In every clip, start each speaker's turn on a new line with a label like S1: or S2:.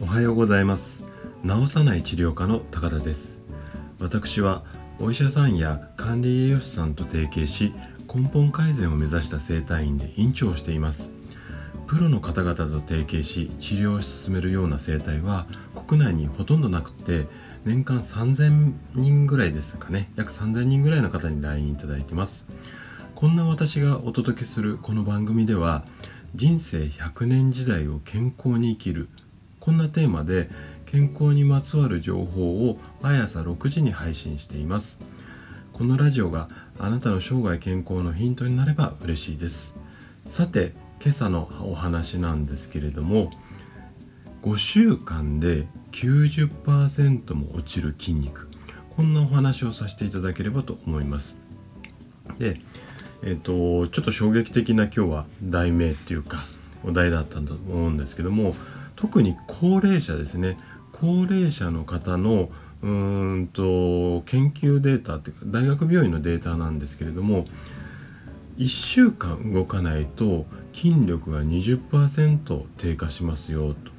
S1: おはようございます。治さない治療科の高田です。私はお医者さんや管理栄養士さんと提携し根本改善を目指した整体院で院長をしています。プロの方々と提携し治療を進めるような整体は国内にほとんどなくて年間3000人ぐらいですかね。約3000人ぐらいの方に来院いただいてます。こんな私がお届けするこの番組では人生100年時代を健康に生きるこんなテーマで健康にまつわる情報を毎朝6時に配信しています。このラジオがあなたの生涯健康のヒントになれば嬉しいです。さて今朝のお話なんですけれども5週間で90%も落ちる筋肉。こんなお話をさせていただければと思います。でえっ、とちょっと衝撃的な今日は題名っていうかお題だったんだと思うんですけども特に高齢者ですね。高齢者の方のうんと研究データっていうか大学病院のデータなんですけれども1週間動かないと筋力が20%低下しますよと。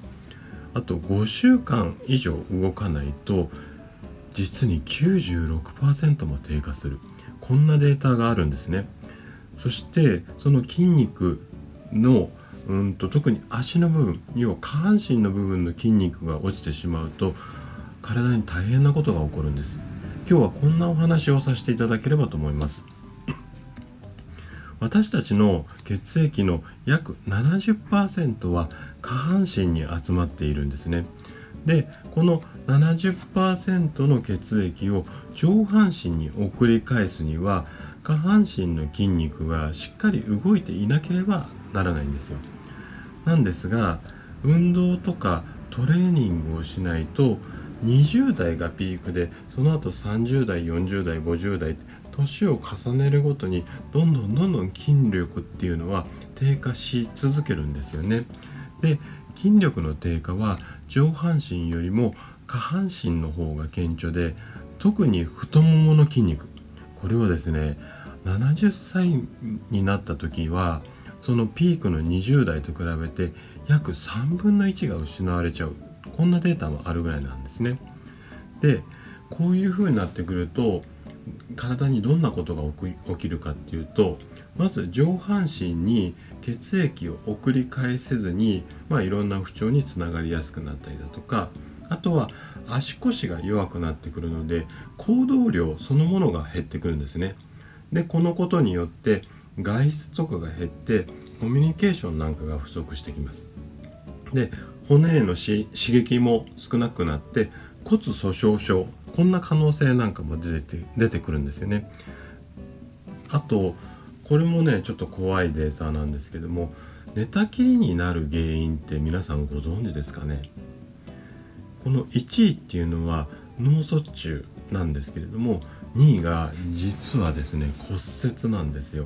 S1: あと5週間以上動かないと実に96%も低下する。こんなデータがあるんですね。そしてその筋肉のうんと特に足の部分要は下半身の部分の筋肉が落ちてしまうと体に大変なことが起こるんです。今日はこんなお話をさせていただければと思います。私たちの血液の約70%は下半身に集まっているんですね。でこの70%の血液を上半身に送り返すには下半身の筋肉がしっかり動いていなければならないんですよなんですが運動とかトレーニングをしないと20代がピークでその後30代40代50代年を重ねるごとにどんどんどんどん筋力っていうのは低下し続けるんですよね。で筋力の低下は上半身よりも下半身の方が顕著で特に太ももの筋肉これはですね70歳になった時はそのピークの20代と比べて約3分の1が失われちゃうこんなデータもあるぐらいなんですね。でこういう風になってくると体にどんなことが起きるかっていうとまず上半身に血液を送り返せずに、まあ、いろんな不調につながりやすくなったりだとかあとは足腰が弱くなってくるので行動量そのものが減ってくるんですね。でこのことによって外出とかが減ってコミュニケーションなんかが不足してきます。で骨への刺激も少なくなって骨粗しょう症こんな可能性なんかも出て出てくるんですよね。あとこれもねちょっと怖いデータなんですけども寝たきりになる原因って皆さんご存知ですかね？この1位っていうのは脳卒中なんですけれども2位が実はですね骨折なんですよ。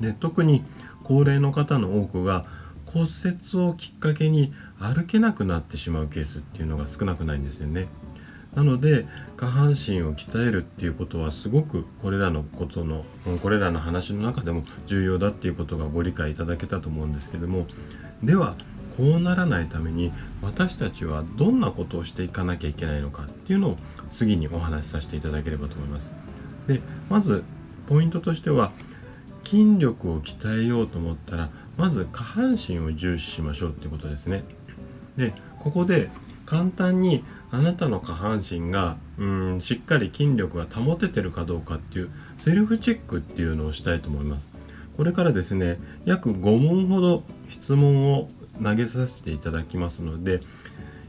S1: で特に高齢の方の多くが骨折をきっかけに歩けなくなってしまうケースっていうのが少なくないんですよね。なので下半身を鍛えるっていうことはすごくこれらのことのこれらの話の中でも重要だっていうことがご理解いただけたと思うんですけどもではこうならないために私たちはどんなことをしていかなきゃいけないのかっていうのを次にお話しさせていただければと思います。でまずポイントとしては筋力を鍛えようと思ったらまず下半身を重視しましょうってことですね。でここで簡単にあなたの下半身がうんしっかり筋力が保ててるかどうかっていうセルフチェックっていうのをしたいと思います。これからですね約5問ほど質問を投げさせていただきますので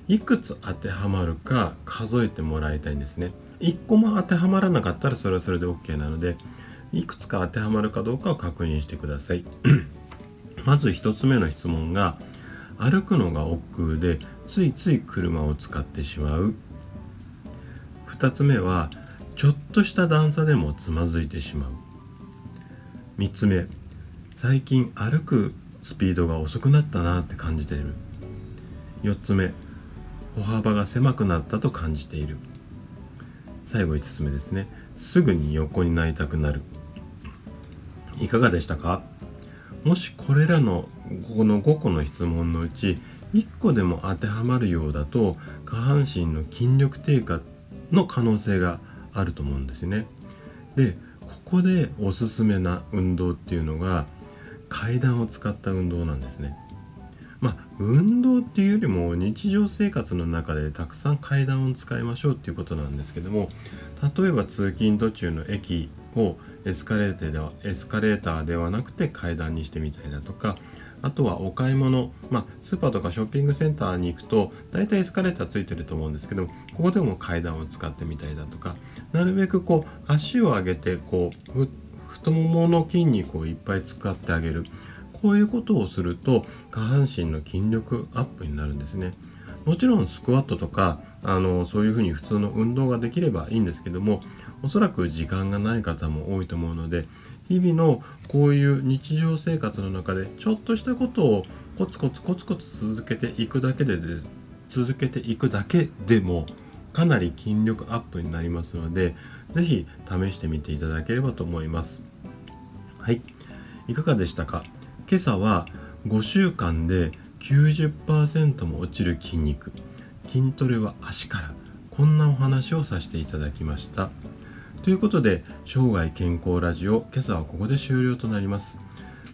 S1: いくつ当てはまるか数えてもらいたいんですね。1個も当てはまらなかったらそれはそれで OK なのでいくつか当てはまるかどうかを確認してください。まず1つ目の質問が歩くのが億劫でついつい車を使ってしまう2つ目はちょっとした段差でもつまずいてしまう3つ目最近歩くスピードが遅くなったなって感じている。4つ目歩幅が狭くなったと感じている。最後5つ目ですね。すぐに横になりたくなる。いかがでしたか？もしこれらのこの5個の質問のうち1個でも当てはまるようだと下半身の筋力低下の可能性があると思うんですね。でここでおすすめな運動っていうのが階段を使った運動なんですね。まあ運動っていうよりも日常生活の中でたくさん階段を使いましょうっていうことなんですけども例えば通勤途中の駅をエスカレーターではエスカレーターではなくて階段にしてみたりだとかあとはお買い物、まあ、スーパーとかショッピングセンターに行くと大体エスカレーターついてると思うんですけどここでも階段を使ってみたりだとかなるべくこう足を上げてこう太ももの筋肉をいっぱい使ってあげる。こういうことをすると下半身の筋力アップになるんですね。もちろんスクワットとかあのそういうふうに普通の運動ができればいいんですけどもおそらく時間がない方も多いと思うので日々のこういう日常生活の中でちょっとしたことをコツコツコツコツ続けていくだけで続けていくだけでもかなり筋力アップになりますので是非試してみていただければと思います。はい。いかがでしたか？今朝は5週間で90%も落ちる筋肉。筋トレは足から。こんなお話をさせていただきました。ということで生涯健康ラジオ今朝はここで終了となります。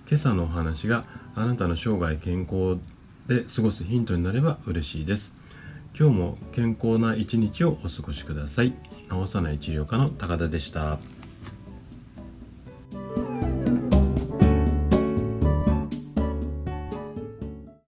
S1: 今朝のお話があなたの生涯健康で過ごすヒントになれば嬉しいです。今日も健康な一日をお過ごしください治さない治療科の高田でした。